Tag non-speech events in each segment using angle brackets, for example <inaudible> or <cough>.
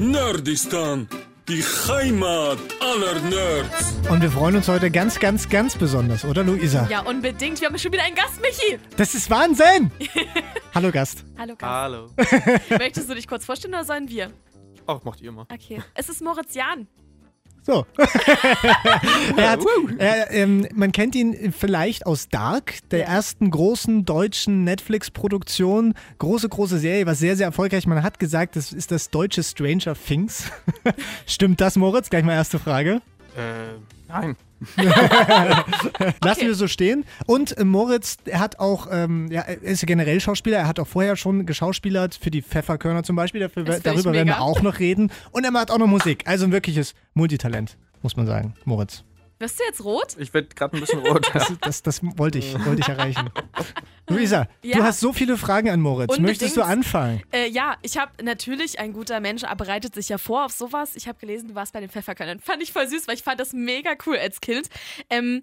Nerdistan, die Heimat aller Nerds. Und wir freuen uns heute ganz, ganz, ganz besonders, oder Luisa? Ja, unbedingt. Wir haben schon wieder einen Gast, Michi. Das ist Wahnsinn! <laughs> Hallo Gast. Hallo, Gast. Hallo. Möchtest du dich kurz vorstellen oder sollen wir? Ach, macht ihr mal. Okay. Es ist Moritz Jahn. So. <laughs> er hat, er, ähm, man kennt ihn vielleicht aus Dark, der ersten großen deutschen Netflix-Produktion. Große, große Serie, war sehr, sehr erfolgreich. Man hat gesagt, das ist das deutsche Stranger Things. <laughs> Stimmt das, Moritz? Gleich mal erste Frage. Äh, nein. <laughs> Lassen wir so stehen. Und äh, Moritz, er hat auch, ähm, ja, er ist generell Schauspieler, er hat auch vorher schon geschauspielert für die Pfefferkörner zum Beispiel. Dafür, darüber werden wir auch noch reden. Und er macht auch noch Musik. Also ein wirkliches Multitalent, muss man sagen, Moritz. Wirst du jetzt rot? Ich werde gerade ein bisschen rot. Das, das, das wollte ich, wollte ich erreichen. Luisa, Ja. du hast so viele Fragen an Moritz. Unbedingt. Möchtest du anfangen? Äh, ja, ich habe natürlich, ein guter Mensch bereitet sich ja vor auf sowas. Ich habe gelesen, du warst bei den Pfefferkörnern. Fand ich voll süß, weil ich fand das mega cool als Kind. Ähm,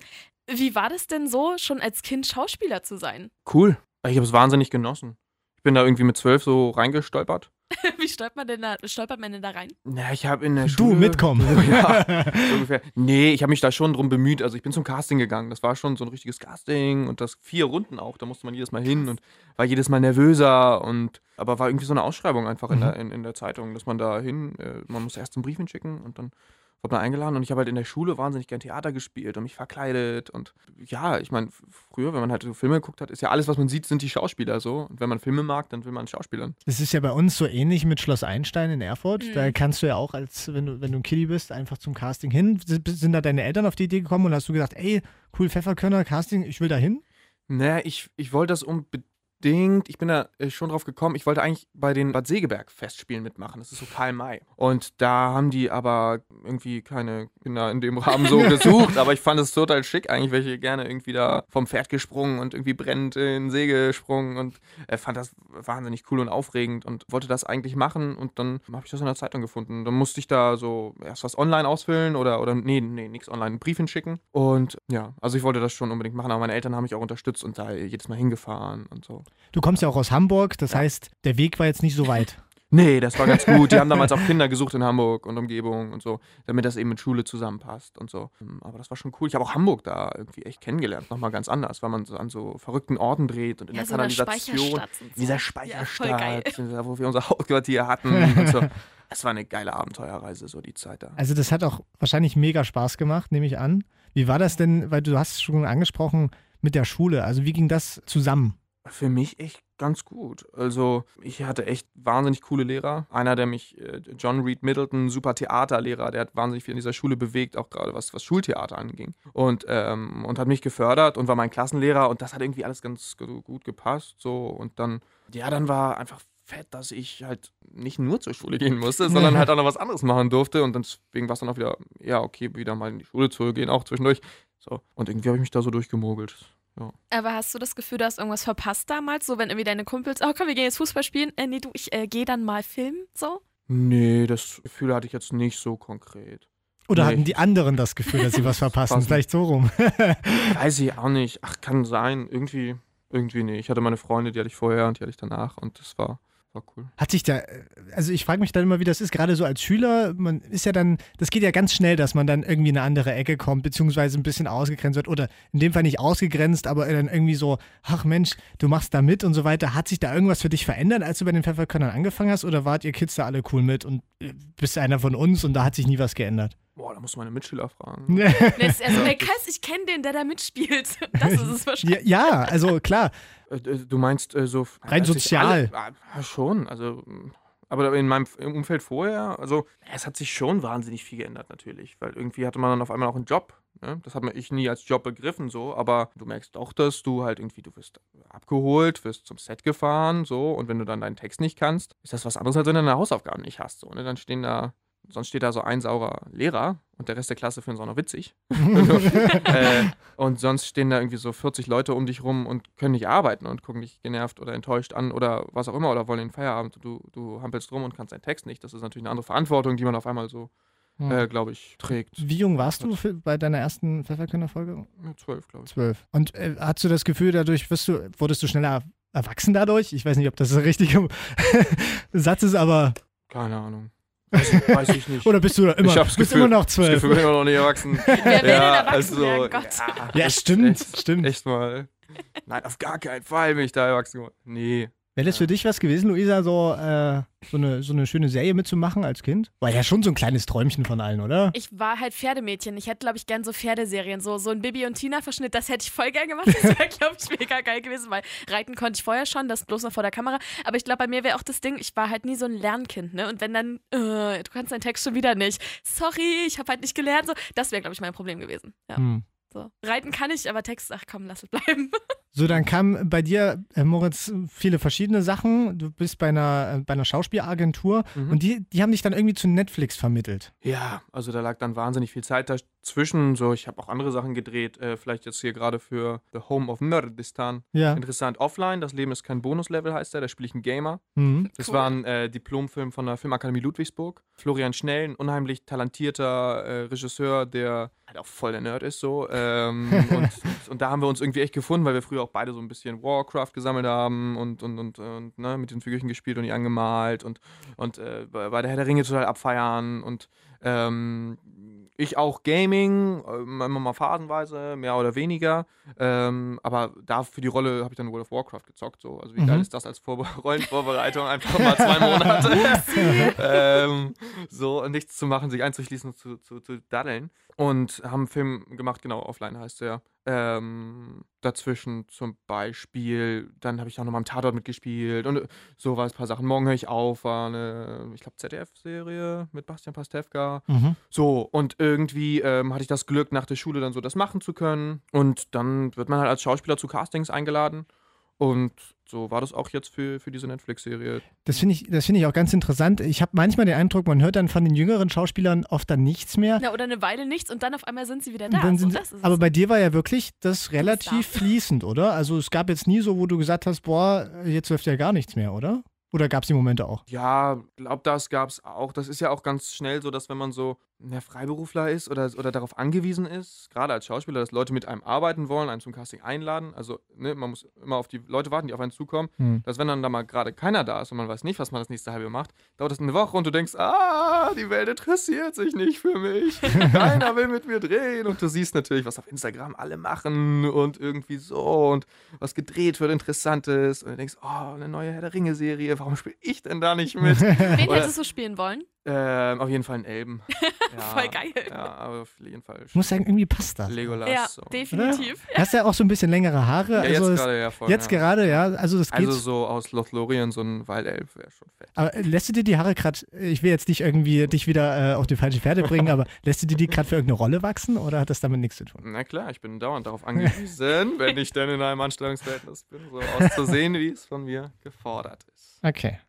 wie war das denn so, schon als Kind Schauspieler zu sein? cool. Ich habe es wahnsinnig genossen. Ich bin da irgendwie mit zwölf so reingestolpert. <laughs> Wie stolpert man denn da, stolpert man denn da rein? Na, ich habe in der Du Schule... mitkommen. <laughs> Ja, <laughs> so ungefähr. Nee, ich habe mich da schon drum bemüht. Also ich bin zum Casting gegangen. Das war schon so ein richtiges Casting und das vier Runden auch. Da musste man jedes Mal hin und war jedes Mal nervöser und aber war irgendwie so eine Ausschreibung einfach in, der, in, in der Zeitung, dass man da hin, äh, man muss erst einen Brief hinschicken und dann wurde man eingeladen und ich habe halt in der Schule wahnsinnig gern Theater gespielt und mich verkleidet und ja, ich meine, früher, wenn man halt so Filme geguckt hat, ist ja alles, was man sieht, sind die Schauspieler so und wenn man Filme mag, dann will man Schauspielern. Das ist ja bei uns so ähnlich mit Schloss Einstein in Erfurt. Mhm. Da kannst du ja auch, als wenn du, wenn du ein Kiddie bist, einfach zum Casting hin. Sind sind da deine Eltern auf die Idee gekommen und hast du gesagt, ey, cool, Pfefferkörner, Casting, ich will da hin? Naja, ich, ich wollte das unbedingt, ich bin da äh, schon drauf gekommen, ich wollte eigentlich bei den Bad Segeberg Festspielen mitmachen. Das ist so Karl May. Und da haben die aber irgendwie keine Kinder in dem Rahmen so <laughs> gesucht. Aber ich fand es total schick eigentlich, welche gerne irgendwie da vom Pferd gesprungen und irgendwie brennend in den See gesprungen und äh, fand das wahnsinnig cool und aufregend und wollte das eigentlich machen. Und dann habe ich das in der Zeitung gefunden. Dann musste ich da so erst was online ausfüllen oder, oder nee, nee, nichts online, einen Brief hinschicken. Und ja, also ich wollte das schon unbedingt machen, aber meine Eltern haben mich auch unterstützt und da jedes Mal hingefahren und so. Du kommst ja auch aus Hamburg, das heißt, der Weg war jetzt nicht so weit. <laughs> Nee, das war ganz gut. Die haben damals auch <laughs> Kinder gesucht in Hamburg und Umgebung und so, damit das eben mit Schule zusammenpasst und so. Ähm, Aber das war schon cool. Ich habe auch Hamburg da irgendwie echt kennengelernt. Nochmal ganz anders, weil man so an so verrückten Orten dreht und in Ja, der so Kanalisation. Speicherstadt und In so. dieser Ja, voll geil. Speicherstadt, da, wo wir unser Hauptquartier hatten <laughs> und so. Es war eine geile Abenteuerreise, so die Zeit da. Also das hat auch wahrscheinlich mega Spaß gemacht, nehme ich an. Wie war das denn, weil du hast es schon angesprochen, mit der Schule? Also wie ging das zusammen? Für mich echt ganz gut. Also ich hatte echt wahnsinnig coole Lehrer. Einer, der mich, äh, John Reed Middleton, super Theaterlehrer, der hat wahnsinnig viel in dieser Schule bewegt, auch gerade was, was Schultheater anging. Und, ähm, und hat mich gefördert und war mein Klassenlehrer und das hat irgendwie alles ganz gu- gut gepasst. So. Und dann, ja, dann war einfach fett, dass ich halt nicht nur zur Schule gehen musste, <laughs> sondern halt auch noch was anderes machen durfte. Und deswegen war es dann auch wieder, ja, okay, wieder mal in die Schule zu gehen, auch zwischendurch. So. Und irgendwie habe ich mich da so durchgemogelt. Aber hast du das Gefühl, du hast irgendwas verpasst damals? So, wenn irgendwie deine Kumpels, oh komm, wir gehen jetzt Fußball spielen. Äh, nee, du, ich äh, gehe dann mal filmen, so? Nee, das Gefühl hatte ich jetzt nicht so konkret. Oder Nee. hatten die anderen das Gefühl, dass sie was <laughs> verpassen? Passen. Vielleicht so rum. <laughs> Weiß ich auch nicht. Ach, kann sein. Irgendwie, irgendwie nicht. Ich hatte meine Freunde, die hatte ich vorher und die hatte ich danach und das war, war cool. Hat sich da, also ich frage mich dann immer, wie das ist, gerade so als Schüler, man ist ja dann, das geht ja ganz schnell, dass man dann irgendwie in eine andere Ecke kommt, beziehungsweise ein bisschen ausgegrenzt wird oder in dem Fall nicht ausgegrenzt, aber dann irgendwie so, ach Mensch, du machst da mit und so weiter. Hat sich da irgendwas für dich verändert, als du bei den Pfefferkörnern angefangen hast oder wart ihr Kids da alle cool mit und äh, bist einer von uns und da hat sich nie was geändert? Boah, da musst du meine Mitschüler fragen. <laughs> Das ist also, der Kreis, ich kenne den, der da mitspielt. <laughs> Das ist es Ja, wahrscheinlich. ja, also klar, Äh, äh, du meinst äh, so. Rein sozial. Alle, ah, schon, also. mm, Aber in meinem im Umfeld vorher, also es hat sich schon wahnsinnig viel geändert natürlich, weil irgendwie hatte man dann auf einmal auch einen Job. Ne? Das hat man ich nie als Job begriffen so, aber du merkst auch, dass du halt irgendwie, du wirst abgeholt, wirst zum Set gefahren so und wenn du dann deinen Text nicht kannst, ist das was anderes, als wenn du deine Hausaufgaben nicht hast. So, ne? Dann stehen da, sonst steht da so ein saurer Lehrer und der Rest der Klasse findet es auch noch witzig. <laughs> äh, und sonst stehen da irgendwie so 40 Leute um dich rum und können nicht arbeiten und gucken dich genervt oder enttäuscht an oder was auch immer oder wollen den Feierabend. Du, du hampelst rum und kannst deinen Text nicht. Das ist natürlich eine andere Verantwortung, die man auf einmal so, äh, glaube ich, trägt. Wie jung warst du für, bei deiner ersten Pfefferkörner-Folge? Ja, Zwölf, glaube ich. Zwölf. Und äh, hast du das Gefühl, dadurch wirst du, wurdest du schneller erwachsen dadurch? Ich weiß nicht, ob das der richtige <laughs> Satz ist, aber Keine Ahnung. Weiß ich nicht. Oder bist du da immer, ich hab's bist Gefühl, immer noch zwölf? Ich bin immer noch nicht erwachsen. <laughs> Wer ja, erwachsen also, werden? Gott. ja, Ja, stimmt, echt, stimmt. Echt mal. Nein, auf gar keinen Fall bin ich da erwachsen geworden. Nee. Wäre das für dich was gewesen, Luisa, so, äh, so, eine, so eine schöne Serie mitzumachen als Kind? War ja schon so ein kleines Träumchen von allen, oder? Ich war halt Pferdemädchen. Ich hätte, glaube ich, gern so Pferdeserien. So, so ein Bibi und Tina-Verschnitt, das hätte ich voll gern gemacht. Das wäre, glaube ich, mega geil gewesen, weil reiten konnte ich vorher schon, das bloß noch vor der Kamera. Aber ich glaube, bei mir wäre auch das Ding, ich war halt nie so ein Lernkind, ne? Und wenn dann, äh, du kannst deinen Text schon wieder nicht. Sorry, ich habe halt nicht gelernt. So, das wäre, glaube ich, mein Problem gewesen. Ja. Hm. So. Reiten kann ich, aber Text, ach komm, lass es bleiben. <laughs> So, dann kamen bei dir, äh, Moritz, viele verschiedene Sachen. Du bist bei einer, äh, bei einer Schauspielagentur Mhm. und die, die haben dich dann irgendwie zu Netflix vermittelt. Ja, also da lag dann wahnsinnig viel Zeit dazwischen. So, ich habe auch andere Sachen gedreht. Äh, vielleicht jetzt hier gerade für The Home of Nerdistan. Ja. Interessant. Offline, das Leben ist kein Bonuslevel, heißt der. Da spiele ich einen Gamer. Mhm. Das Cool. war ein äh, Diplomfilm von der Filmakademie Ludwigsburg. Florian Schnell, ein unheimlich talentierter äh, Regisseur, der halt auch voll der Nerd ist so. Ähm, <laughs> und, und da haben wir uns irgendwie echt gefunden, weil wir früher auch beide so ein bisschen Warcraft gesammelt haben und, und, und, und ne, mit den Figürchen gespielt und die angemalt und, und äh, bei der Herr der Ringe total abfeiern und ähm, ich auch Gaming, äh, immer mal phasenweise, mehr oder weniger. Ähm, aber da für die Rolle habe ich dann World of Warcraft gezockt. So. Also wie Mhm. geil ist das als Vorbe <laughs> Rollenvorbereitung? Einfach mal zwei <laughs> Monate. ähm, so nichts zu machen, sich einzuschließen und zu, zu, zu daddeln. Und haben einen Film gemacht, genau, offline heißt der. Ähm, dazwischen zum Beispiel, dann habe ich auch noch mal im Tatort mitgespielt und äh, so war es ein paar Sachen. Morgen höre ich auf, war eine, ich glaube, ZDF-Serie mit Bastian Pastewka. Mhm. So, und irgendwie ähm, hatte ich das Glück, nach der Schule dann so das machen zu können. Und dann wird man halt als Schauspieler zu Castings eingeladen. Und so war das auch jetzt für, für diese Netflix-Serie. Das finde ich, das finde ich auch ganz interessant. Ich habe manchmal den Eindruck, man hört dann von den jüngeren Schauspielern oft dann nichts mehr. Na, oder eine Weile nichts und dann auf einmal sind sie wieder da. Dann so, sind sie, das ist aber es. bei dir war ja wirklich das relativ Star. fließend, oder? Also es gab jetzt nie so, wo du gesagt hast, boah, jetzt läuft ja gar nichts mehr, oder? Oder gab es die Momente auch? Ja, glaub, das gab es auch. Das ist ja auch ganz schnell so, dass wenn man so der Freiberufler ist oder, oder darauf angewiesen ist, gerade als Schauspieler, dass Leute mit einem arbeiten wollen, einen zum Casting einladen. Also, ne, man muss immer auf die Leute warten, die auf einen zukommen. Hm. Dass wenn dann da mal gerade keiner da ist und man weiß nicht, was man das nächste halbe macht, dauert das eine Woche und du denkst, ah, die Welt interessiert sich nicht für mich. <laughs> Keiner will mit mir drehen. Und du siehst natürlich, was auf Instagram alle machen und irgendwie so und was gedreht wird, interessantes. Und du denkst, oh, eine neue Herr der Ringe-Serie, warum spiele ich denn da nicht mit? <laughs> Wen hättest du spielen wollen? Ähm, auf jeden Fall ein Elben. <laughs> Ja, Voll geil. Ja, aber auf jeden Fall. Ich muss sagen, irgendwie passt das. Legolas. ja, so. definitiv. Du hast ja auch so ein bisschen längere Haare. Ja, also jetzt gerade, ja, voll. jetzt ja. gerade, ja. Also das geht. Also so aus Lothlorien, so ein Waldelf wäre schon fett. aber lässt du dir die Haare gerade, ich will jetzt nicht irgendwie dich wieder äh, auf die falsche Pferde bringen, <laughs> aber lässt du dir die gerade für irgendeine Rolle wachsen oder hat das damit nichts zu tun? Na klar, ich bin dauernd darauf angewiesen, <laughs> wenn ich denn in einem Anstellungsverhältnis bin, so auszusehen, wie es von mir gefordert ist. Okay.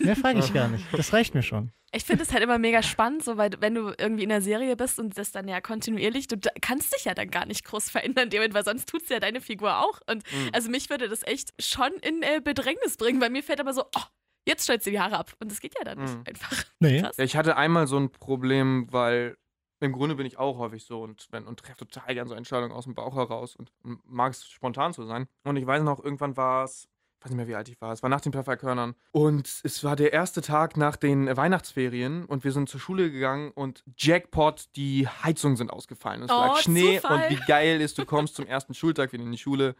Mehr frage ich gar nicht. Das reicht mir schon. Ich finde es halt immer mega spannend, so weil wenn du irgendwie in einer Serie bist und das dann ja kontinuierlich, du kannst dich ja dann gar nicht groß verändern, dem, weil sonst tut es ja deine Figur auch. Und Mhm. also mich würde das echt schon in äh, Bedrängnis bringen, weil mir fällt aber so, oh, jetzt stellst du die Haare ab. Und das geht ja dann nicht Mhm. einfach. <laughs> Nee. Krass. Ja, ich hatte einmal so ein Problem, weil im Grunde bin ich auch häufig so und, wenn- und treffe total gerne so Entscheidungen aus dem Bauch heraus und, und mag es spontan zu sein. Und ich weiß noch, irgendwann war es, weiß nicht mehr, wie alt ich war, es war nach den Pfefferkörnern und es war der erste Tag nach den Weihnachtsferien und wir sind zur Schule gegangen und Jackpot, die Heizungen sind ausgefallen. Es Oh, lag Schnee Zufall. und wie geil ist, du kommst zum ersten Schultag wieder in die Schule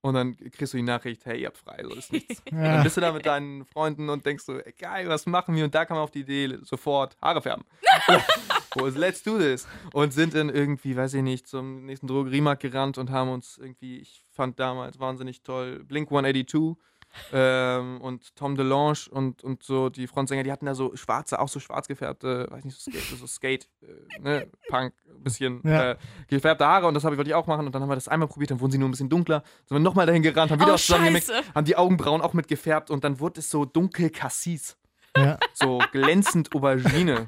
und dann kriegst du die Nachricht, hey, ihr habt frei, so ist nichts. <laughs> Dann Ja. bist du da mit deinen Freunden und denkst so, ey, geil, was machen wir? Und da kam auf die Idee, sofort Haare färben. <laughs> Let's do this? Und sind dann irgendwie, weiß ich nicht, zum nächsten Drogeriemarkt gerannt und haben uns irgendwie, ich fand damals wahnsinnig toll, Blink 182 ähm, und Tom DeLonge und, und so die Frontsänger, die hatten da so schwarze, auch so schwarz gefärbte, weiß nicht, so Skate, so Skate äh, ne, Punk, bisschen Ja. äh, gefärbte Haare und das habe ich wollte ich auch machen und dann haben wir das einmal probiert, dann wurden sie nur ein bisschen dunkler, sind wir nochmal dahin gerannt, haben wieder Oh, zusammengemixt, haben die Augenbrauen auch mit gefärbt und dann wurde es so dunkel Cassis. Ja. So glänzend Aubergine,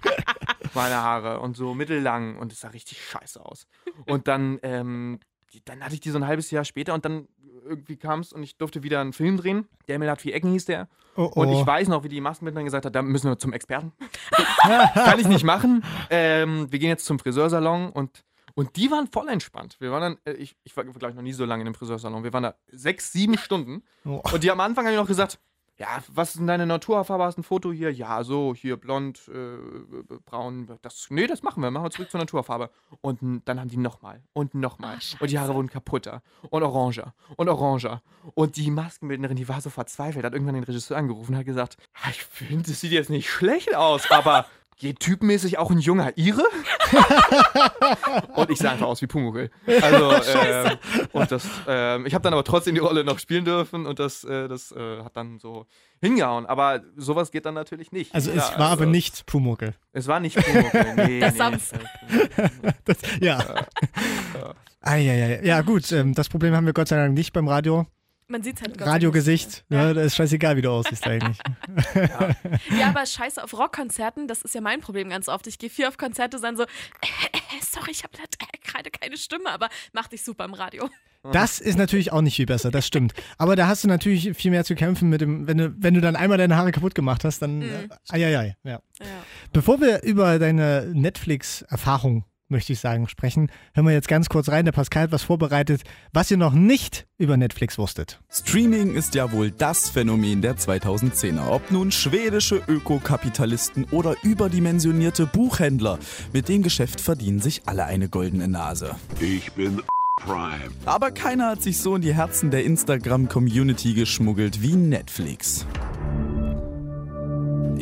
meine Haare und so mittellang und es sah richtig scheiße aus. Und dann, ähm, die, dann hatte ich die so ein halbes Jahr später und dann irgendwie kam es und ich durfte wieder einen Film drehen. Der hat vier Ecken hieß der. Oh, Und oh. ich weiß noch, wie die Maskenbildnerin gesagt hat, da müssen wir zum Experten. <laughs> Kann ich nicht machen. Ähm, wir gehen jetzt zum Friseursalon und und die waren voll entspannt. Wir waren dann, äh, ich, ich war, glaube ich, noch nie so lange in einem Friseursalon. Wir waren da sechs, sieben Stunden. Oh. Und die am Anfang haben die noch gesagt, ja, was ist denn deine Naturfarbe? Hast du ein Foto hier? Ja, so, hier blond, äh, braun. Das, nee, das machen wir. Machen wir zurück zur Naturfarbe. Und n- dann haben die nochmal und nochmal. Und die Haare wurden kaputter und oranger und oranger. Und die Maskenbildnerin, die war so verzweifelt, hat irgendwann den Regisseur angerufen und hat gesagt, "Ah, ich finde, das sieht jetzt nicht schlecht aus, aber geht typmäßig auch ein junger Ire? <laughs> und ich sah einfach aus wie Pumuckl. Also, <laughs> ähm, und das, ähm, ich habe dann aber trotzdem die Rolle noch spielen dürfen und das, äh, das äh, hat dann so hingehauen. Aber sowas geht dann natürlich nicht. Also Ja, es war aber also, nicht Pumuckel. Es war nicht Pumuckl. Nee, Der <laughs> nee. Das, ja. Eieiei. Ja, gut, ähm, das Problem haben wir Gott sei Dank nicht beim Radio. Man sieht halt sei Dank Radiogesicht, ne, da ist scheißegal, wie du aussiehst eigentlich. <laughs> Ja, aber scheiße auf Rockkonzerten, das ist ja mein Problem ganz oft. Ich gehe viel auf Konzerte, dann so, sorry, ich habe gerade keine Stimme, aber mach dich super im Radio. Das ist natürlich auch nicht viel besser, das stimmt. Aber da hast du natürlich viel mehr zu kämpfen mit dem, wenn du, wenn du dann einmal deine Haare kaputt gemacht hast, dann. Äh, eieiei, ja. Ja. Bevor wir über deine Netflix-Erfahrung, möchte ich sagen, sprechen, hören wir jetzt ganz kurz rein. Der Pascal hat was vorbereitet, was ihr noch nicht über Netflix wusstet. Streaming ist ja wohl das Phänomen der 2010er. Ob nun schwedische Ökokapitalisten oder überdimensionierte Buchhändler. Mit dem Geschäft verdienen sich alle eine goldene Nase. Ich bin Prime. Aber keiner hat sich so in die Herzen der Instagram-Community geschmuggelt wie Netflix.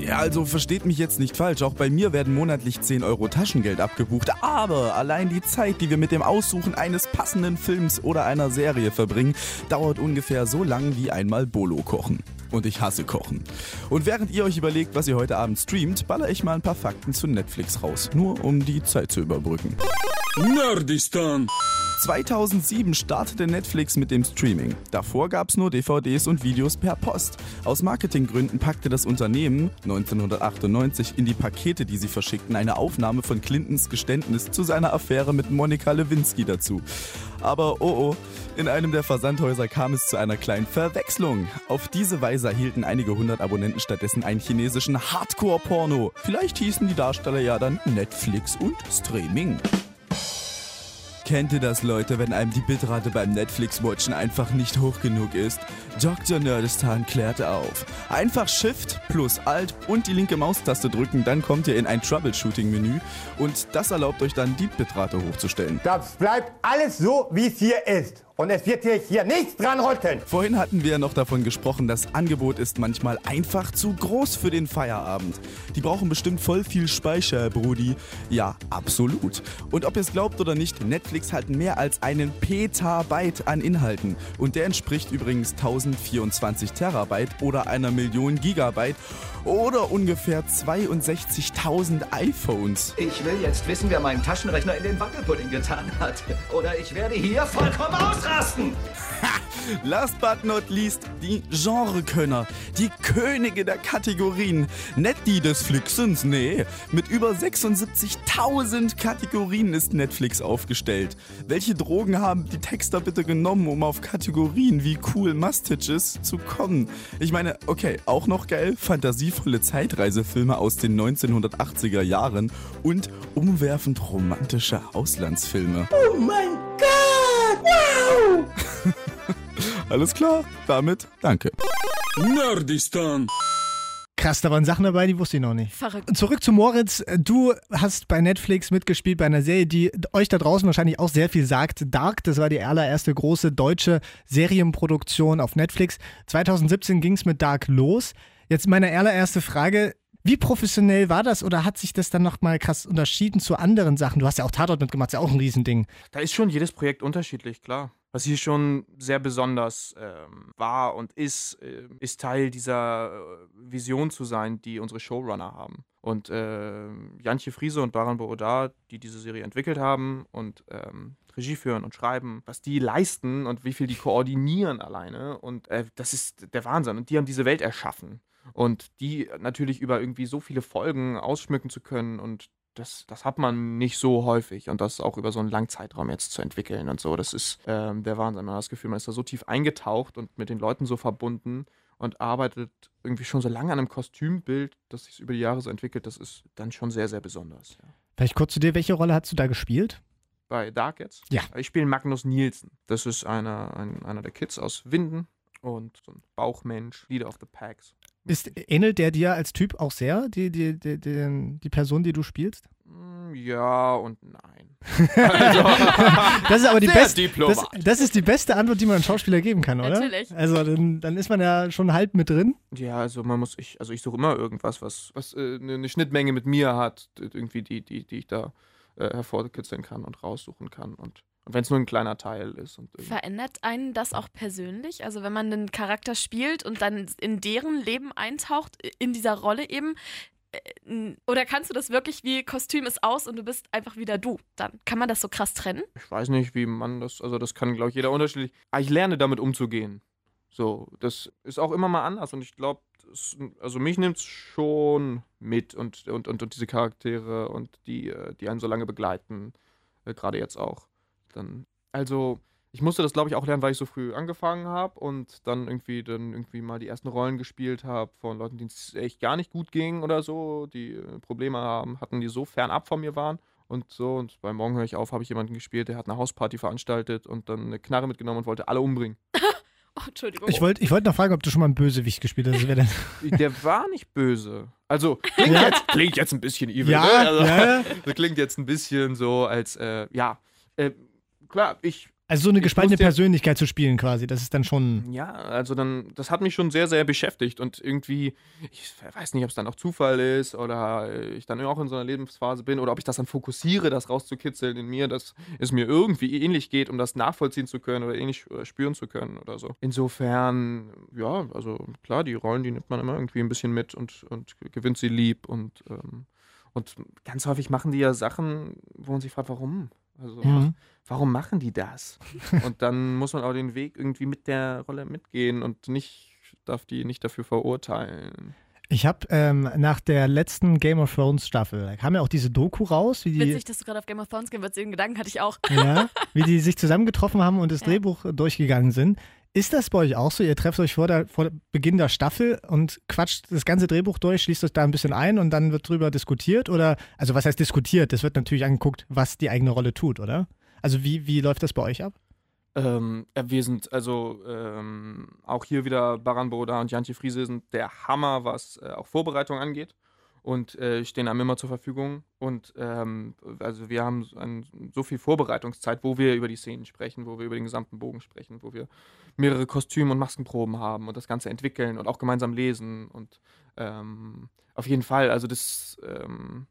Ja, also versteht mich jetzt nicht falsch, auch bei mir werden monatlich 10 Euro Taschengeld abgebucht, aber allein die Zeit, die wir mit dem Aussuchen eines passenden Films oder einer Serie verbringen, dauert ungefähr so lang wie einmal Bolo kochen. Und ich hasse Kochen. Und während ihr euch überlegt, was ihr heute Abend streamt, baller ich mal ein paar Fakten zu Netflix raus, nur um die Zeit zu überbrücken. Nerdistan. 2007 startete Netflix mit dem Streaming. Davor gab es nur DVDs und Videos per Post. Aus Marketinggründen packte das Unternehmen 1998 in die Pakete, die sie verschickten, eine Aufnahme von Clintons Geständnis zu seiner Affäre mit Monika Lewinsky dazu. Aber oh oh, in einem der Versandhäuser kam es zu einer kleinen Verwechslung. Auf diese Weise erhielten einige hundert Abonnenten stattdessen einen chinesischen Hardcore-Porno. Vielleicht hießen die Darsteller ja dann Netflix und Streaming. Kennt ihr das, Leute, wenn einem die Bitrate beim Netflix-Watchen einfach nicht hoch genug ist? Dr. Nerdistan klärt auf. Einfach Shift plus Alt und die linke Maustaste drücken, dann kommt ihr in ein Troubleshooting-Menü und das erlaubt euch dann, die Bitrate hochzustellen. Das bleibt alles so, wie es hier ist. Und es wird hier, hier nichts dran rütteln. Vorhin hatten wir noch davon gesprochen, das Angebot ist manchmal einfach zu groß für den Feierabend. Die brauchen bestimmt voll viel Speicher, Brudi. Ja, absolut. Und ob ihr es glaubt oder nicht, Netflix hat mehr als einen Petabyte an Inhalten. Und der entspricht übrigens 1024 Terabyte oder einer Million Gigabyte oder ungefähr 62.000 iPhones. Ich will jetzt wissen, wer meinen Taschenrechner in den Wackelpudding getan hat. Oder ich werde hier vollkommen ausrasten. Last but not least, die Genrekönner, die Könige der Kategorien. Nicht die des Flixens, nee. Mit über 76.000 Kategorien ist Netflix aufgestellt. Welche Drogen haben die Texter bitte genommen, um auf Kategorien wie Cool Mustaches zu kommen? Ich meine, okay, auch noch geil, fantasievolle Zeitreisefilme aus den 1980er Jahren und umwerfend romantische Auslandsfilme. Oh mein Gott! Wow! <laughs> Alles klar, damit danke. Nerdistan. Krass, da waren Sachen dabei, die wusste ich noch nicht. Verrückt. Zurück zu Moritz. Du hast bei Netflix mitgespielt bei einer Serie, die euch da draußen wahrscheinlich auch sehr viel sagt. Dark, das war die allererste große deutsche Serienproduktion auf Netflix. 2017 ging es mit Dark los. Jetzt meine allererste Frage. Wie professionell war das oder hat sich das dann nochmal krass unterschieden zu anderen Sachen? Du hast ja auch Tatort mitgemacht, ist ja auch ein Riesending. Da ist schon jedes Projekt unterschiedlich, klar. Was hier schon sehr besonders ähm, war und ist, äh, ist Teil dieser äh, Vision zu sein, die unsere Showrunner haben. Und äh, Jantje Friese und Baran Boodar, die diese Serie entwickelt haben und ähm, Regie führen und schreiben, was die leisten und wie viel die koordinieren alleine. Und äh, das ist der Wahnsinn. Und die haben diese Welt erschaffen. Und die natürlich über irgendwie so viele Folgen ausschmücken zu können und das, das hat man nicht so häufig und das auch über so einen langen Zeitraum jetzt zu entwickeln und so, das ist ähm, der Wahnsinn. Man hat das Gefühl, man ist da so tief eingetaucht und mit den Leuten so verbunden und arbeitet irgendwie schon so lange an einem Kostümbild, das sich über die Jahre so entwickelt, das ist dann schon sehr, sehr besonders. Ja. Vielleicht kurz zu dir, welche Rolle hast du da gespielt? Bei Dark jetzt? Ja. Ich spiele Magnus Nielsen. Das ist einer, ein, einer der Kids aus Winden und so ein Bauchmensch, Leader of the Packs. Ist, ähnelt der dir als Typ auch sehr, die, die, die, die, die Person, die du spielst? Mm, Ja und nein. <laughs> Das ist aber die beste. Das, das ist die beste Antwort, die man einem Schauspieler geben kann, oder? Natürlich. Also dann, dann ist man ja schon halb mit drin. Ja, also man muss, ich, also ich suche immer irgendwas, was, was äh, eine eine Schnittmenge mit mir hat, irgendwie die, die, die ich da äh, hervorkitzeln kann und raussuchen kann. Und, und wenn es nur ein kleiner Teil ist. Verändert einen das auch persönlich? Also wenn man einen Charakter spielt und dann in deren Leben eintaucht, in dieser Rolle eben, äh, oder kannst du das wirklich wie Kostüm ist aus und du bist einfach wieder du? Dann kann man das so krass trennen? ich weiß nicht, wie man das, also das kann, glaube ich, jeder unterschiedlich. Aber ich lerne damit umzugehen. So, das ist auch immer mal anders und ich glaube, also mich nimmt es schon mit und, und, und, und diese Charaktere und die, äh, die einen so lange begleiten, äh, gerade jetzt auch. Dann, also, ich musste das, glaube ich, auch lernen, weil ich so früh angefangen habe und dann irgendwie dann irgendwie mal die ersten Rollen gespielt habe von Leuten, denen es echt gar nicht gut ging oder so, die äh, Probleme haben, hatten, die so fernab von mir waren und so. Und bei Morgen höre ich auf, habe ich jemanden gespielt, der hat eine Hausparty veranstaltet und dann eine Knarre mitgenommen und wollte alle umbringen. <laughs> Oh, Entschuldigung. Ich wollte ich wollt noch fragen, ob du schon mal einen Bösewicht gespielt hast. <laughs> Der war nicht böse. Also, <laughs> klingt, Ja. jetzt, klingt jetzt ein bisschen evil, Ja, ne? Also, ja. Das klingt jetzt ein bisschen so, als, äh, ja. Äh, klar, ich, Also so eine gespaltene Persönlichkeit zu spielen quasi, das ist dann schon. ja, also dann, das hat mich schon sehr, sehr beschäftigt und irgendwie, ich weiß nicht, ob es dann auch Zufall ist oder ich dann auch in so einer Lebensphase bin oder ob ich das dann fokussiere, das rauszukitzeln in mir, dass es mir irgendwie ähnlich geht, um das nachvollziehen zu können oder ähnlich äh, spüren zu können oder so. Insofern, ja, also klar, die Rollen, die nimmt man immer irgendwie ein bisschen mit und, und gewinnt sie lieb und, ähm, und ganz häufig machen die ja Sachen, wo man sich fragt, warum? Also, Mhm. warum machen die das? und dann muss man auch den Weg irgendwie mit der Rolle mitgehen und nicht darf die nicht dafür verurteilen. Ich habe ähm, nach der letzten Game of Thrones Staffel, da kam ja auch diese Doku raus, wie die, Witzig, dass du gerade auf Game of Thrones gehst, den Gedanken hatte ich auch. ja, wie die sich zusammengetroffen haben und das <laughs> Ja. Drehbuch durchgegangen sind. Ist das bei euch auch so? Ihr trefft euch vor, der, vor Beginn der Staffel und quatscht das ganze Drehbuch durch, schließt euch da ein bisschen ein und dann wird drüber diskutiert? Oder, also was heißt diskutiert? Das wird natürlich angeguckt, was die eigene Rolle tut, oder? Also wie, wie läuft das bei euch ab? Ähm, äh, wir sind also ähm, auch hier wieder Baran Boda und Jantje Friese sind der Hammer, was äh, auch Vorbereitung angeht und äh, stehen einem immer zur Verfügung. Und ähm, also wir haben so ein, so viel Vorbereitungszeit, wo wir über die Szenen sprechen, wo wir über den gesamten Bogen sprechen, wo wir mehrere Kostüm- und Maskenproben haben und das Ganze entwickeln und auch gemeinsam lesen. Und ähm, auf jeden Fall, also das, ähm,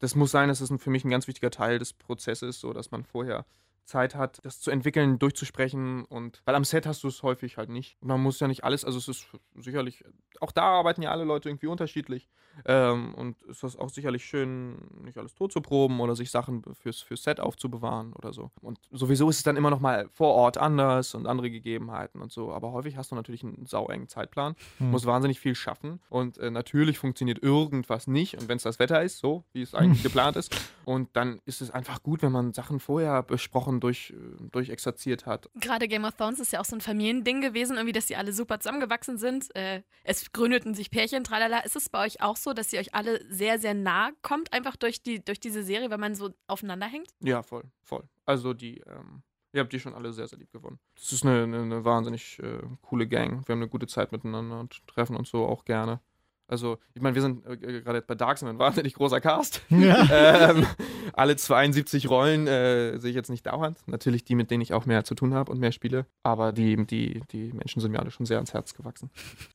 das muss sein, das ist für mich ein ganz wichtiger Teil des Prozesses, so dass man vorher Zeit hat, das zu entwickeln, durchzusprechen und weil am Set hast du es häufig halt nicht. Man muss ja nicht alles, also es ist sicherlich, auch da arbeiten ja alle Leute irgendwie unterschiedlich ähm, und es ist auch sicherlich schön, nicht alles tot zu proben oder sich Sachen fürs, fürs Set aufzubewahren oder so. Und sowieso ist es dann immer noch mal vor Ort anders und andere Gegebenheiten und so, aber häufig hast du natürlich einen sauengen Zeitplan, Hm. musst wahnsinnig viel schaffen und äh, natürlich funktioniert irgendwas nicht und wenn es das Wetter ist, so wie es eigentlich geplant ist und dann ist es einfach gut, wenn man Sachen vorher besprochen, durch, äh, durchexerziert hat. Gerade Game of Thrones ist ja auch so ein Familiending gewesen, irgendwie, dass die alle super zusammengewachsen sind. Äh, es gründeten sich Pärchen, tralala. Ist es bei euch auch so, dass ihr euch alle sehr, sehr nah kommt, einfach durch, die, durch diese Serie, weil man so aufeinander hängt? Ja, voll, voll. Also die, ähm, ihr habt die schon alle sehr, sehr lieb gewonnen. Das ist eine, eine, eine wahnsinnig äh, coole Gang. Wir haben eine gute Zeit miteinander und treffen uns so auch gerne. Also, ich meine, wir sind äh, äh, gerade jetzt bei Dark sind wir ein wahnsinnig großer Cast. <laughs> Ja. <laughs> ähm, alle 72 Rollen äh, sehe ich jetzt nicht dauernd. Natürlich die, mit denen ich auch mehr zu tun habe und mehr spiele. Aber die, die, die Menschen sind mir alle schon sehr ans Herz gewachsen.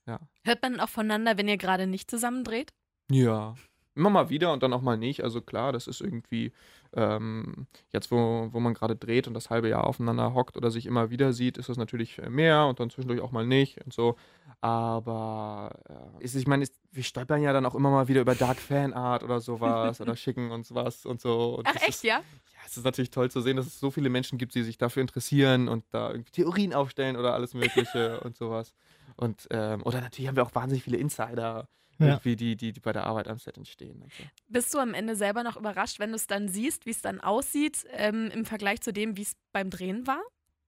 Ja. Hört man auch voneinander, wenn ihr gerade nicht zusammendreht? Ja. Immer mal wieder und dann auch mal nicht. Also klar, das ist irgendwie ähm, jetzt, wo, wo man gerade dreht und das halbe Jahr aufeinander hockt oder sich immer wieder sieht, ist das natürlich äh, mehr und dann zwischendurch auch mal nicht und so. Aber äh, ist, ich meine, ist- wir stolpern ja dann auch immer mal wieder über Dark Fanart oder sowas oder <laughs> schicken uns was und so. Und Ach echt, ist, ja? ja, es ist natürlich toll zu sehen, dass es so viele Menschen gibt, die sich dafür interessieren und da irgendwie Theorien aufstellen oder alles Mögliche <laughs> und sowas. Und, ähm, oder natürlich haben wir auch wahnsinnig viele Insider, Ja. irgendwie, die, die, die bei der Arbeit am Set entstehen. Und so. Bist du am Ende selber noch überrascht, wenn du es dann siehst, wie es dann aussieht, ähm, im Vergleich zu dem, wie es beim Drehen war?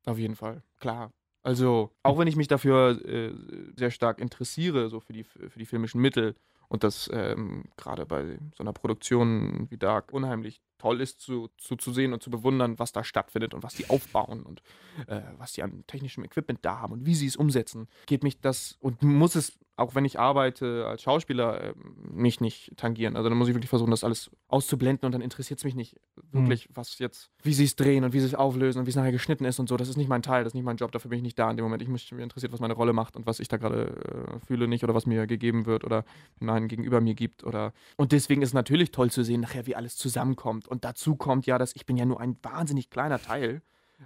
Auf jeden Fall, klar. Also, auch wenn ich mich dafür äh, sehr stark interessiere, so für die, für die filmischen Mittel und das ähm, gerade bei so einer Produktion wie Dark unheimlich toll ist zu, zu, zu sehen und zu bewundern, was da stattfindet und was die aufbauen und äh, was die an technischem Equipment da haben und wie sie es umsetzen, geht mich das und muss es auch wenn ich arbeite als Schauspieler, äh, mich nicht tangieren. Also dann muss ich wirklich versuchen, das alles auszublenden und dann interessiert es mich nicht wirklich, was jetzt, wie sie es drehen und wie sie es auflösen und wie es nachher geschnitten ist und so. Das ist nicht mein Teil, das ist nicht mein Job, dafür bin ich nicht da in dem Moment. Ich mich, mich interessiert, was meine Rolle macht und was ich da gerade äh, fühle, nicht oder was mir gegeben wird oder mein Gegenüber mir gibt. Oder und deswegen ist es natürlich toll zu sehen, nachher, wie alles zusammenkommt. Und dazu kommt ja, dass ich bin ja nur ein wahnsinnig kleiner Teil.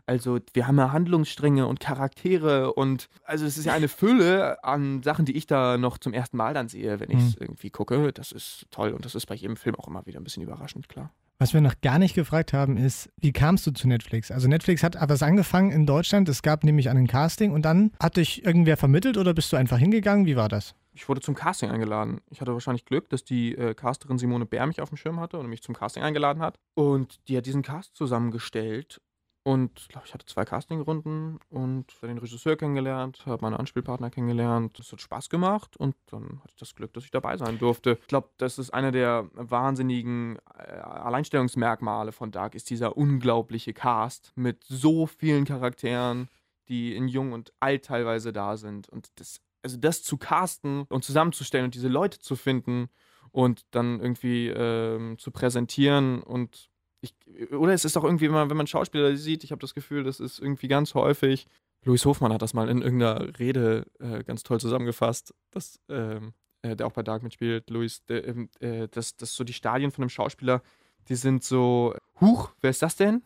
Also wir haben ja Handlungsstränge und Charaktere und also es ist ja eine <laughs> Fülle an Sachen, die ich da noch zum ersten Mal dann sehe, wenn ich es irgendwie gucke. Das ist toll und das ist bei jedem Film auch immer wieder ein bisschen überraschend, klar. Was wir noch gar nicht gefragt haben, ist, wie kamst du zu Netflix? Also Netflix hat was angefangen in Deutschland. Es gab nämlich einen Casting und dann hat dich irgendwer vermittelt oder bist du einfach hingegangen? Wie war das? Ich wurde zum Casting eingeladen. Ich hatte wahrscheinlich Glück, dass die äh, Casterin Simone Bär mich auf dem Schirm hatte und mich zum Casting eingeladen hat. Und die hat diesen Cast zusammengestellt und ich glaube, ich hatte zwei Castingrunden und den Regisseur kennengelernt, habe meine Anspielpartner kennengelernt. Das hat Spaß gemacht und dann hatte ich das Glück, dass ich dabei sein durfte. Ich glaube, das ist einer der wahnsinnigen äh, Alleinstellungsmerkmale von Dark, ist dieser unglaubliche Cast mit so vielen Charakteren, die in Jung und Alt teilweise da sind. Und das, also das zu casten und zusammenzustellen und diese Leute zu finden und dann irgendwie ähm, zu präsentieren und ich, oder es ist auch irgendwie, wenn man, wenn man Schauspieler sieht, ich habe das Gefühl, das ist irgendwie ganz häufig. Louis Hofmann hat das mal in irgendeiner Rede äh, ganz toll zusammengefasst, dass, ähm, äh, der auch bei Dark mitspielt, Louis, der, ähm, äh, dass, dass so die Stadien von einem Schauspieler, die sind so, huch, wer ist das denn?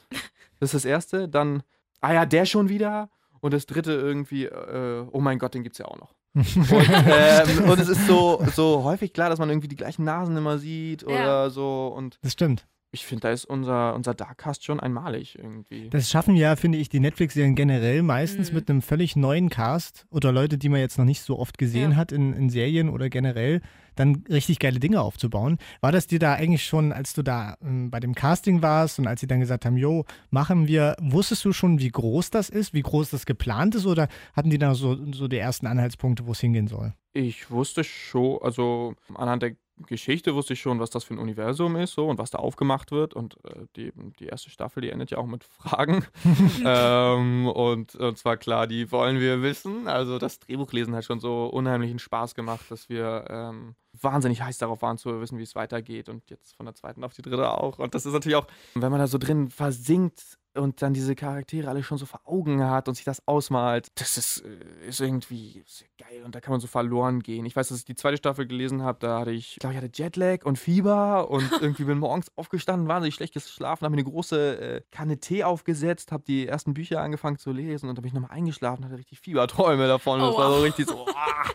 Das ist das Erste. Dann, ah ja, der schon wieder. Und das Dritte irgendwie, äh, oh mein Gott, den gibt's ja auch noch. Und, <laughs> ähm, und es ist so, so häufig klar, dass man irgendwie die gleichen Nasen immer sieht oder Ja. so. Und Das stimmt. Ich finde, da ist unser, unser Darkcast schon einmalig irgendwie. Das schaffen ja, finde ich, die Netflix-Serien generell meistens Mhm. mit einem völlig neuen Cast oder Leute, die man jetzt noch nicht so oft gesehen Ja. hat in, in Serien oder generell, dann richtig geile Dinge aufzubauen. War das dir da eigentlich schon, als du da ähm, bei dem Casting warst und als sie dann gesagt haben, jo, machen wir, wusstest du schon, wie groß das ist, wie groß das geplant ist oder hatten die da so, so die ersten Anhaltspunkte, wo es hingehen soll? Ich wusste schon, also anhand der Geschichte wusste ich schon, was das für ein Universum ist so und was da aufgemacht wird. Und äh, die, die erste Staffel, die endet ja auch mit <laughs> Fragen. <laughs> ähm, und, und zwar klar, die wollen wir wissen. Also das Drehbuchlesen hat schon so unheimlichen Spaß gemacht, dass wir ähm, wahnsinnig heiß darauf waren zu wissen, wie es weitergeht. Und jetzt von der zweiten auf die dritte auch. Und das ist natürlich auch, wenn man da so drin versinkt und dann diese Charaktere alle schon so vor Augen hat und sich das ausmalt, das ist, äh, ist irgendwie ist geil und da kann man so verloren gehen. Ich weiß, dass ich die zweite Staffel gelesen habe, da hatte ich, ich glaube, ich hatte Jetlag und Fieber und <laughs> irgendwie bin morgens aufgestanden, wahnsinnig schlecht geschlafen, habe mir eine große äh, Kanne Tee aufgesetzt, habe die ersten Bücher angefangen zu lesen und dann bin ich nochmal eingeschlafen, hatte richtig Fieberträume davon. Oh, das war so richtig so, <laughs> ah,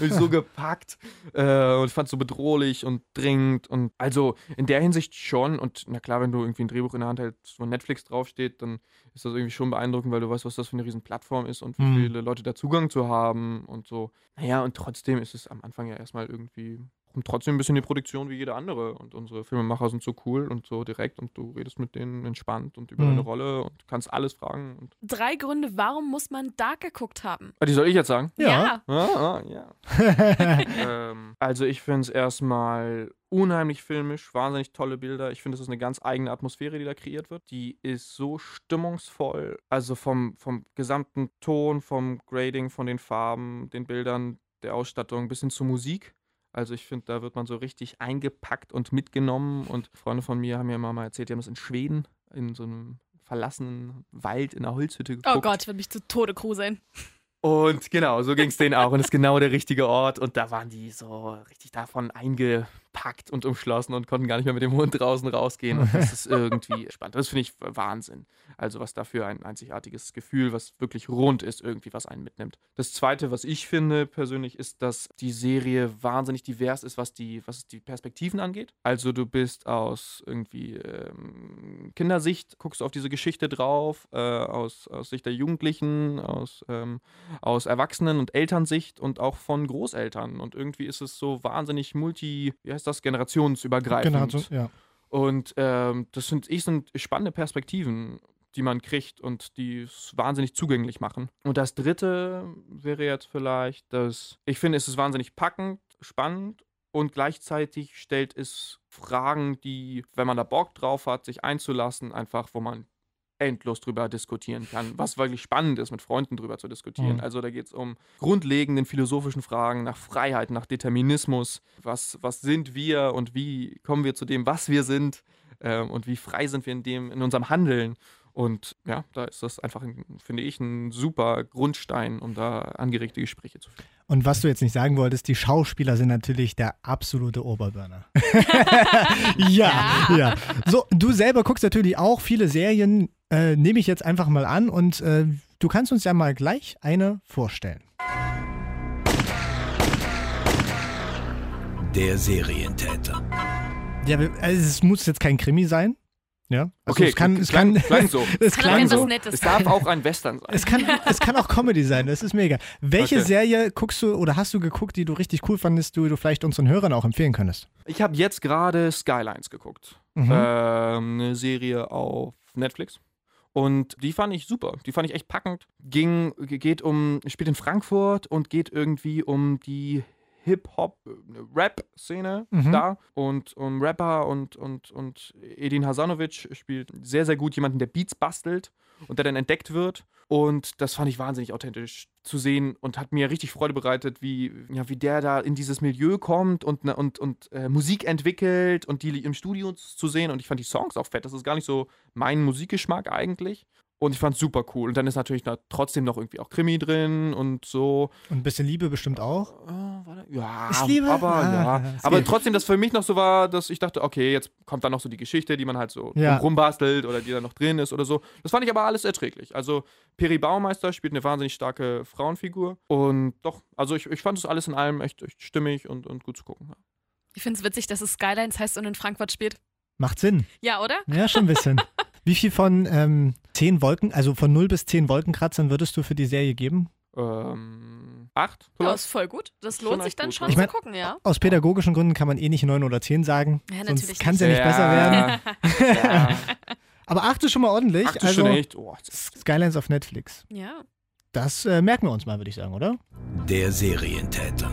ich so gepackt äh, und fand es so bedrohlich und dringend und also in der Hinsicht schon und na klar, wenn du irgendwie ein Drehbuch in der Hand hältst, wo Netflix draufsteht, dann ist das irgendwie schon beeindruckend, weil du weißt, was das für eine riesen Plattform ist und wie Mhm. viele Leute da Zugang zu haben und so. Naja, und trotzdem ist es am Anfang ja erstmal irgendwie kommt trotzdem ein bisschen die Produktion wie jede andere und unsere Filmemacher sind so cool und so direkt und du redest mit denen entspannt und über Mhm. deine Rolle und kannst alles fragen und Drei Gründe, warum muss man Dark geguckt haben? Ah, die soll ich jetzt sagen? Ja. Ah, ah, ja. <laughs> ähm, also ich finde es erstmal unheimlich filmisch, wahnsinnig tolle Bilder. Ich finde, es ist eine ganz eigene Atmosphäre, die da kreiert wird. Die ist so stimmungsvoll, also vom, vom gesamten Ton, vom Grading, von den Farben, den Bildern, der Ausstattung bis hin zur Musik. Also ich finde, da wird man so richtig eingepackt und mitgenommen. Und Freunde von mir haben mir immer mal erzählt, die haben das in Schweden in so einem verlassenen Wald in einer Holzhütte geguckt. Oh Gott, ich würde mich zu Tode gruseln. Und genau, so ging es denen auch. Und es ist genau der richtige Ort. Und da waren die so richtig davon eingepackt und umschlossen und konnten gar nicht mehr mit dem Hund draußen rausgehen. Und das ist <laughs> irgendwie spannend. Das finde ich Wahnsinn. Also, was dafür ein einzigartiges Gefühl, was wirklich rund ist, irgendwie, was einen mitnimmt. Das Zweite, was ich finde persönlich, ist, dass die Serie wahnsinnig divers ist, was die, was die Perspektiven angeht. Also, du bist aus irgendwie ähm, Kindersicht, guckst du auf diese Geschichte drauf, äh, aus, aus Sicht der Jugendlichen, aus. Ähm, aus Erwachsenen- und Elternsicht und auch von Großeltern. Und irgendwie ist es so wahnsinnig multi, wie heißt das, generationsübergreifend. Generation, ja. Und ähm, das finde ich sind spannende Perspektiven, die man kriegt und die es wahnsinnig zugänglich machen. Und das dritte wäre jetzt vielleicht, dass ich finde, es ist wahnsinnig packend, spannend und gleichzeitig stellt es Fragen, die, wenn man da Bock drauf hat, sich einzulassen, einfach, wo man endlos drüber diskutieren kann, was wirklich spannend ist, mit Freunden drüber zu diskutieren. Mhm. Also da geht es um grundlegenden philosophischen Fragen nach Freiheit, nach Determinismus. Was, was sind wir und wie kommen wir zu dem, was wir sind ähm, und wie frei sind wir in dem, in unserem Handeln. Und ja, da ist das einfach, ein, finde ich, ein super Grundstein, um da angeregte Gespräche zu führen. Und was du jetzt nicht sagen wolltest, die Schauspieler sind natürlich der absolute Oberburner. <laughs> <laughs> ja, ja. So, du selber guckst natürlich auch viele Serien, äh, nehme ich jetzt einfach mal an und äh, du kannst uns ja mal gleich eine vorstellen. Der Serientäter. Ja, also es muss jetzt kein Krimi sein. Ja. Also Okay, es kann, es klang- kann, klang <laughs> so. es Kann so. Es darf auch ein Western sein. Es kann, es kann auch Comedy sein, das ist mega. Welche Okay. Serie guckst du oder hast du geguckt, die du richtig cool fandest, die du vielleicht unseren Hörern auch empfehlen könntest? Ich habe jetzt gerade Skylines geguckt. Mhm. Ähm, eine Serie auf Netflix. Und die fand ich super. Die fand ich echt packend. Ging, geht um, spielt in Frankfurt und geht irgendwie um die Hip-Hop-Rap-Szene Mhm. da und um Rapper und, und, und Edin Hasanovic spielt sehr, sehr gut jemanden, der Beats bastelt und der dann entdeckt wird. Und das fand ich wahnsinnig authentisch zu sehen und hat mir richtig Freude bereitet, wie, ja, wie der da in dieses Milieu kommt und, ne- und, und äh, Musik entwickelt und die im Studio zu sehen. Und ich fand die Songs auch fett. Das ist gar nicht so mein Musikgeschmack eigentlich. Und ich fand es super cool. Und dann ist natürlich da trotzdem noch irgendwie auch Krimi drin und so. Und ein bisschen Liebe bestimmt auch. Äh, ja, Ist Liebe? aber Ah, ja. ja, es Aber geht. trotzdem, das für mich noch so war, dass ich dachte, okay, jetzt kommt da noch so die Geschichte, die man halt so Ja. rumbastelt oder die da noch drin ist oder so. Das fand ich aber alles erträglich. Also Peri Baumeister spielt eine wahnsinnig starke Frauenfigur. Und doch, also ich, ich fand es alles in allem echt, echt stimmig und, und gut zu gucken. Ja. Ich finde es witzig, dass es Skylines heißt und in Frankfurt spielt. Macht Sinn. Ja, oder? Ja, schon ein bisschen. <laughs> Wie viel von ähm, 10 Wolken, also von 0 bis 10 Wolkenkratzern würdest du für die Serie geben? Ähm, acht? Ja, vielleicht? ist voll gut. Das Schon lohnt sich dann gut, schon? Ich mein- zu gucken, ja. Aus pädagogischen Gründen kann man eh nicht 9 oder 10 sagen. Ja, sonst kann es ja nicht Ja. besser werden. ja. <laughs> <laughs> Aber 8 ist schon mal ordentlich. Acht ist also schon echt. Oh, ist- Skylines auf Netflix. Ja. Das äh, merken wir uns mal, würde ich sagen, oder? Der Serientäter.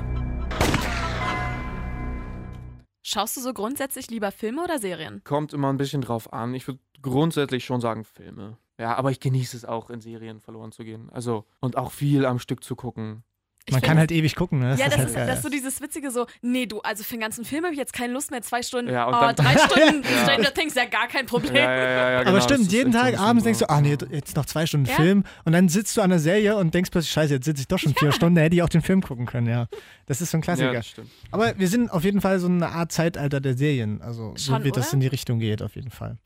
Schaust du so grundsätzlich lieber Filme oder Serien? kommt immer ein bisschen drauf an. Ich würde grundsätzlich schon sagen Filme. Ja, aber ich genieße es auch, in Serien verloren zu gehen. Also, und auch viel am Stück zu gucken. Ich Man find- kann halt ewig gucken, ne? ja, das halt ist, geil. das ist so dieses Witzige, so, nee, du, also für den ganzen Film habe ich jetzt keine Lust mehr, zwei Stunden, Ja, und oh, dann- drei <laughs> Stunden Ja. Stranger Things, ja gar kein Problem. Ja, ja, ja, ja, genau, Aber das stimmt, ist jeden so Tag abends so. denkst du, ach nee, jetzt noch zwei Stunden Ja. Film und dann sitzt du an der Serie und denkst plötzlich, scheiße, jetzt sitze ich doch schon vier Stunden, da hätte ich auch den Film gucken können, ja. Das ist so ein Ja, Klassiker. das stimmt. Aber wir sind auf jeden Fall so eine Art Zeitalter der Serien, also so Schon, wie das oder? in die Richtung geht, auf jeden Fall.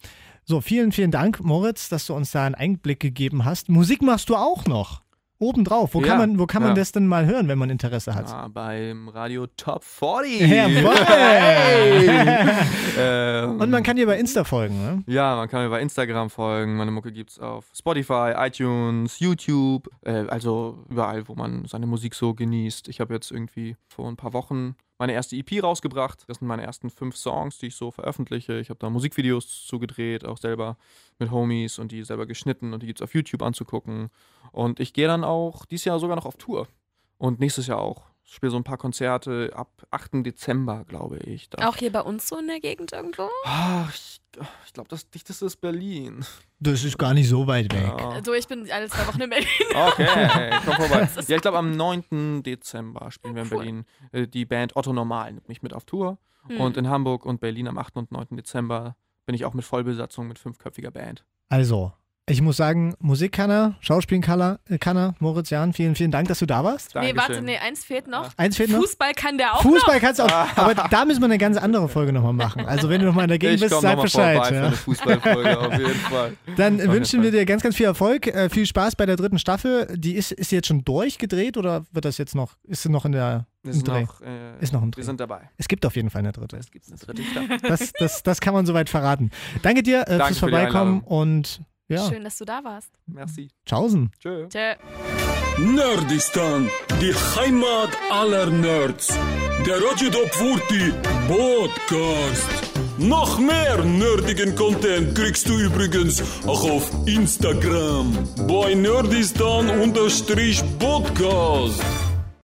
So, vielen, vielen Dank, Moritz, dass du uns da einen Einblick gegeben hast. Musik machst du auch noch. Obendrauf. Wo Ja, kann man, wo kann man ja. das denn mal hören, wenn man Interesse hat? Ah, beim Radio Top 40. <laughs> Jawohl. <laughs> ähm, Und man kann dir bei Insta folgen, ne? Ja, man kann mir bei Instagram folgen. Meine Mucke gibt's auf Spotify, iTunes, YouTube, äh, also überall, wo man seine Musik so genießt. Ich habe jetzt irgendwie vor ein paar Wochen meine erste EP rausgebracht. Das sind meine ersten fünf Songs, die ich so veröffentliche. Ich habe da Musikvideos zugedreht, auch selber mit Homies und die selber geschnitten und die gibt's auf YouTube anzugucken. Und ich gehe dann auch dieses Jahr sogar noch auf Tour. Und nächstes Jahr auch. Ich spiele so ein paar Konzerte ab 8. Dezember, glaube ich. Da. Auch hier bei uns so in der Gegend irgendwo? Ah, ich ich glaube, das dichteste ist Berlin. Das ist gar nicht so weit weg. Ja. Also ich bin alle zwei Wochen in Berlin. Okay, <laughs> komm vorbei. Ja, ich glaube, am 9. Dezember spielen wir in Cool. Berlin. Äh, Die Band Otto Normal nimmt mich mit auf Tour. Hm. Und in Hamburg und Berlin am 8. und 9. Dezember bin ich auch mit Vollbesatzung mit fünfköpfiger Band. Also, ich muss sagen, Musik kann er, Schauspielen kann er, äh, kann er. Moritz Jan, vielen, vielen Dank, dass du da warst. nee, warte, Dankeschön. nee, eins fehlt noch. Eins fehlt noch. Fußball kann der auch Fußball noch. kannst du auch, aber da müssen wir eine ganz andere Folge nochmal machen. Also wenn du nochmal in der Gegend Ich bist, sag Bescheid. vorbei Ja. eine Fußballfolge auf jeden <laughs> Fall. Dann jeden wünschen wir dir ganz, ganz viel Erfolg, äh, viel Spaß bei der dritten Staffel. Die ist, ist jetzt schon durchgedreht oder wird das jetzt noch, ist sie noch in der im Dreh? noch, äh, Ist noch ein Dreh. wir sind dabei. Es gibt auf jeden Fall eine dritte. Es gibt eine dritte Staffel. Das, das, das kann man soweit verraten. Danke dir äh, Danke fürs Vorbeikommen und ja, Schön, dass du da warst. Merci. tschaußen. Tschö. Tschö. Nerdistan, die Heimat aller Nerds. Der Radio Top 40 Podcast. Noch mehr nerdigen Content kriegst du übrigens auch auf Instagram bei Nerdistan-Podcast.